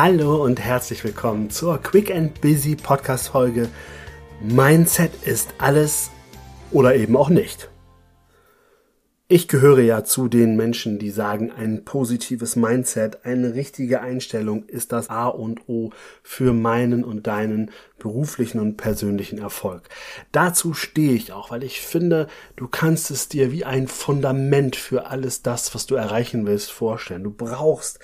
Hallo und herzlich willkommen zur Quick and Busy Podcast Folge. Mindset ist alles oder eben auch nicht. Ich gehöre ja zu den Menschen, die sagen, ein positives Mindset, eine richtige Einstellung ist das A und O für meinen und deinen beruflichen und persönlichen Erfolg. Dazu stehe ich auch, weil ich finde, du kannst es dir wie ein Fundament für alles das, was du erreichen willst, vorstellen. Du brauchst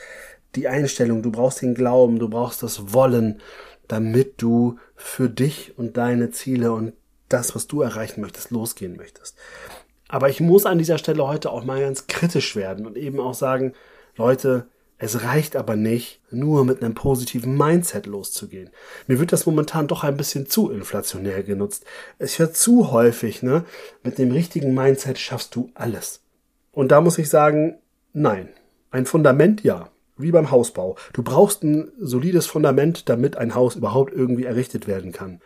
die Einstellung, du brauchst den Glauben, du brauchst das Wollen, damit du für dich und deine Ziele und das, was du erreichen möchtest, losgehen möchtest. Aber ich muss an dieser Stelle heute auch mal ganz kritisch werden und eben auch sagen, Leute, es reicht aber nicht, nur mit einem positiven Mindset loszugehen. Mir wird das momentan doch ein bisschen zu inflationär genutzt. Es wird zu häufig, ne? Mit dem richtigen Mindset schaffst du alles. Und da muss ich sagen, nein. Ein Fundament ja. Wie beim Hausbau. Du brauchst ein solides Fundament, damit ein Haus überhaupt irgendwie errichtet werden kann.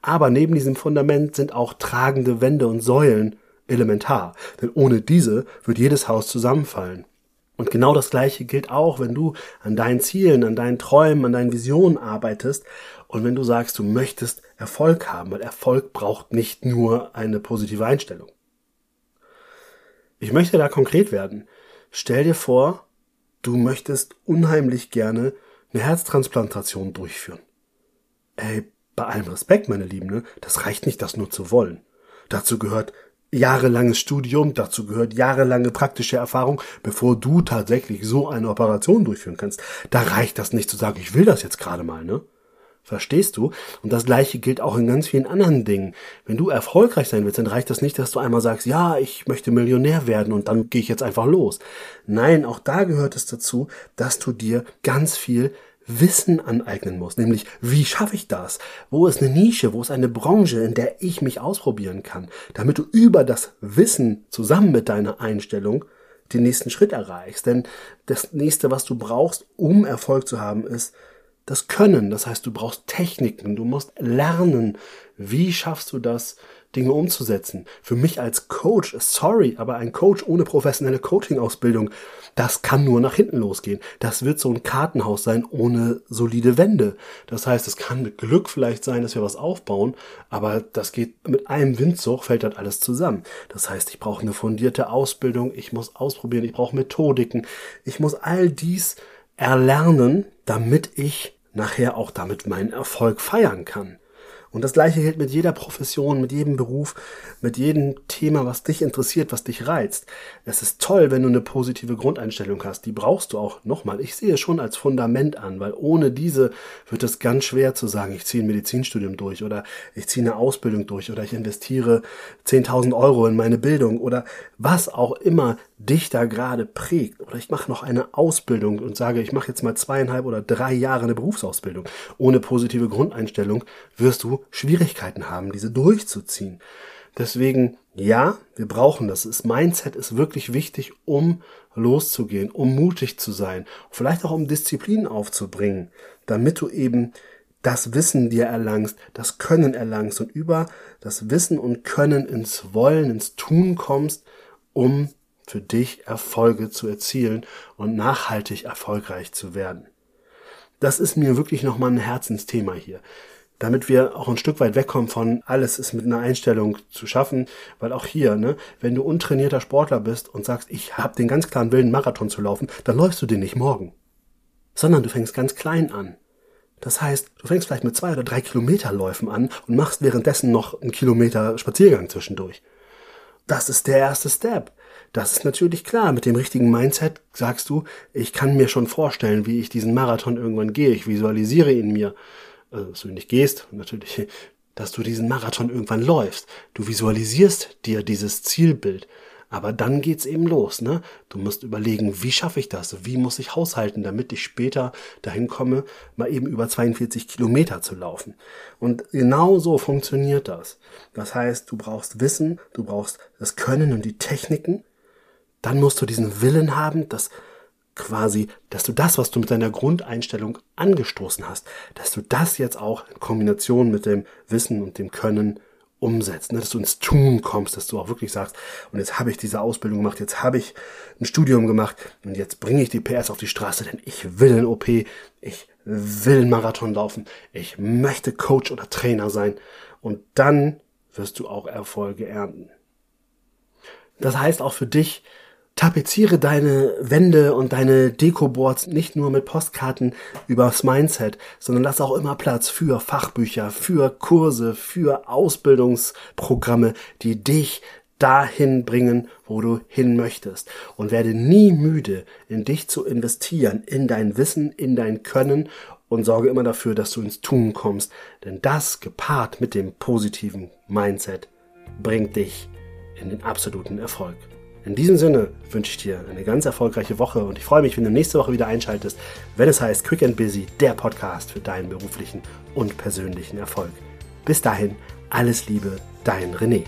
Aber neben diesem Fundament sind auch tragende Wände und Säulen elementar, denn ohne diese wird jedes Haus zusammenfallen. Und genau das Gleiche gilt auch, wenn du an deinen Zielen, an deinen Träumen, an deinen Visionen arbeitest und wenn du sagst, du möchtest Erfolg haben, weil Erfolg braucht nicht nur eine positive Einstellung. Ich möchte da konkret werden. Stell dir vor, du möchtest unheimlich gerne eine Herztransplantation durchführen. Ey, bei allem Respekt, meine Lieben, ne? das reicht nicht, das nur zu wollen. Dazu gehört jahrelanges Studium, dazu gehört jahrelange praktische Erfahrung, bevor du tatsächlich so eine Operation durchführen kannst. Da reicht das nicht zu sagen, ich will das jetzt gerade mal, ne? Verstehst du? Und das gleiche gilt auch in ganz vielen anderen Dingen. Wenn du erfolgreich sein willst, dann reicht das nicht, dass du einmal sagst, ja, ich möchte Millionär werden und dann gehe ich jetzt einfach los. Nein, auch da gehört es dazu, dass du dir ganz viel Wissen aneignen muss, nämlich wie schaffe ich das? Wo ist eine Nische, wo ist eine Branche, in der ich mich ausprobieren kann, damit du über das Wissen zusammen mit deiner Einstellung den nächsten Schritt erreichst. Denn das nächste, was du brauchst, um Erfolg zu haben, ist das Können. Das heißt, du brauchst Techniken, du musst lernen. Wie schaffst du das, Dinge umzusetzen. Für mich als Coach, sorry, aber ein Coach ohne professionelle Coaching-Ausbildung, das kann nur nach hinten losgehen. Das wird so ein Kartenhaus sein ohne solide Wände. Das heißt, es kann mit Glück vielleicht sein, dass wir was aufbauen, aber das geht mit einem Windzug, fällt das alles zusammen. Das heißt, ich brauche eine fundierte Ausbildung, ich muss ausprobieren, ich brauche Methodiken, ich muss all dies erlernen, damit ich nachher auch damit meinen Erfolg feiern kann. Und das gleiche gilt mit jeder Profession, mit jedem Beruf, mit jedem Thema, was dich interessiert, was dich reizt. Es ist toll, wenn du eine positive Grundeinstellung hast. Die brauchst du auch nochmal. Ich sehe es schon als Fundament an, weil ohne diese wird es ganz schwer zu sagen, ich ziehe ein Medizinstudium durch oder ich ziehe eine Ausbildung durch oder ich investiere 10.000 Euro in meine Bildung oder was auch immer dich da gerade prägt. Oder ich mache noch eine Ausbildung und sage, ich mache jetzt mal zweieinhalb oder drei Jahre eine Berufsausbildung. Ohne positive Grundeinstellung wirst du Schwierigkeiten haben, diese durchzuziehen. Deswegen, ja, wir brauchen das. Das Mindset ist wirklich wichtig, um loszugehen, um mutig zu sein, vielleicht auch um Disziplin aufzubringen, damit du eben das Wissen dir erlangst, das Können erlangst und über das Wissen und Können ins Wollen, ins Tun kommst, um für dich Erfolge zu erzielen und nachhaltig erfolgreich zu werden. Das ist mir wirklich nochmal ein Herzensthema hier damit wir auch ein Stück weit wegkommen von alles ist mit einer Einstellung zu schaffen, weil auch hier, ne, wenn du untrainierter Sportler bist und sagst, ich habe den ganz klaren Willen, Marathon zu laufen, dann läufst du den nicht morgen, sondern du fängst ganz klein an. Das heißt, du fängst vielleicht mit zwei oder drei Kilometerläufen an und machst währenddessen noch einen Kilometer Spaziergang zwischendurch. Das ist der erste Step. Das ist natürlich klar. Mit dem richtigen Mindset sagst du, ich kann mir schon vorstellen, wie ich diesen Marathon irgendwann gehe. Ich visualisiere ihn mir also dass du nicht gehst, natürlich, dass du diesen Marathon irgendwann läufst. Du visualisierst dir dieses Zielbild. Aber dann geht's eben los, ne? Du musst überlegen, wie schaffe ich das? Wie muss ich haushalten, damit ich später dahin komme, mal eben über 42 Kilometer zu laufen? Und genau so funktioniert das. Das heißt, du brauchst Wissen, du brauchst das Können und die Techniken. Dann musst du diesen Willen haben, das quasi, dass du das, was du mit deiner Grundeinstellung angestoßen hast, dass du das jetzt auch in Kombination mit dem Wissen und dem Können umsetzt, ne? dass du ins Tun kommst, dass du auch wirklich sagst, und jetzt habe ich diese Ausbildung gemacht, jetzt habe ich ein Studium gemacht und jetzt bringe ich die PS auf die Straße, denn ich will ein OP, ich will einen Marathon laufen, ich möchte Coach oder Trainer sein und dann wirst du auch Erfolge ernten. Das heißt auch für dich, tapeziere deine Wände und deine Dekoboards nicht nur mit Postkarten übers Mindset, sondern lass auch immer Platz für Fachbücher, für Kurse, für Ausbildungsprogramme, die dich dahin bringen, wo du hin möchtest. Und werde nie müde, in dich zu investieren, in dein Wissen, in dein Können und sorge immer dafür, dass du ins Tun kommst. Denn das gepaart mit dem positiven Mindset bringt dich in den absoluten Erfolg. In diesem Sinne wünsche ich dir eine ganz erfolgreiche Woche und ich freue mich, wenn du nächste Woche wieder einschaltest, wenn es heißt Quick and Busy, der Podcast für deinen beruflichen und persönlichen Erfolg. Bis dahin, alles Liebe, dein René.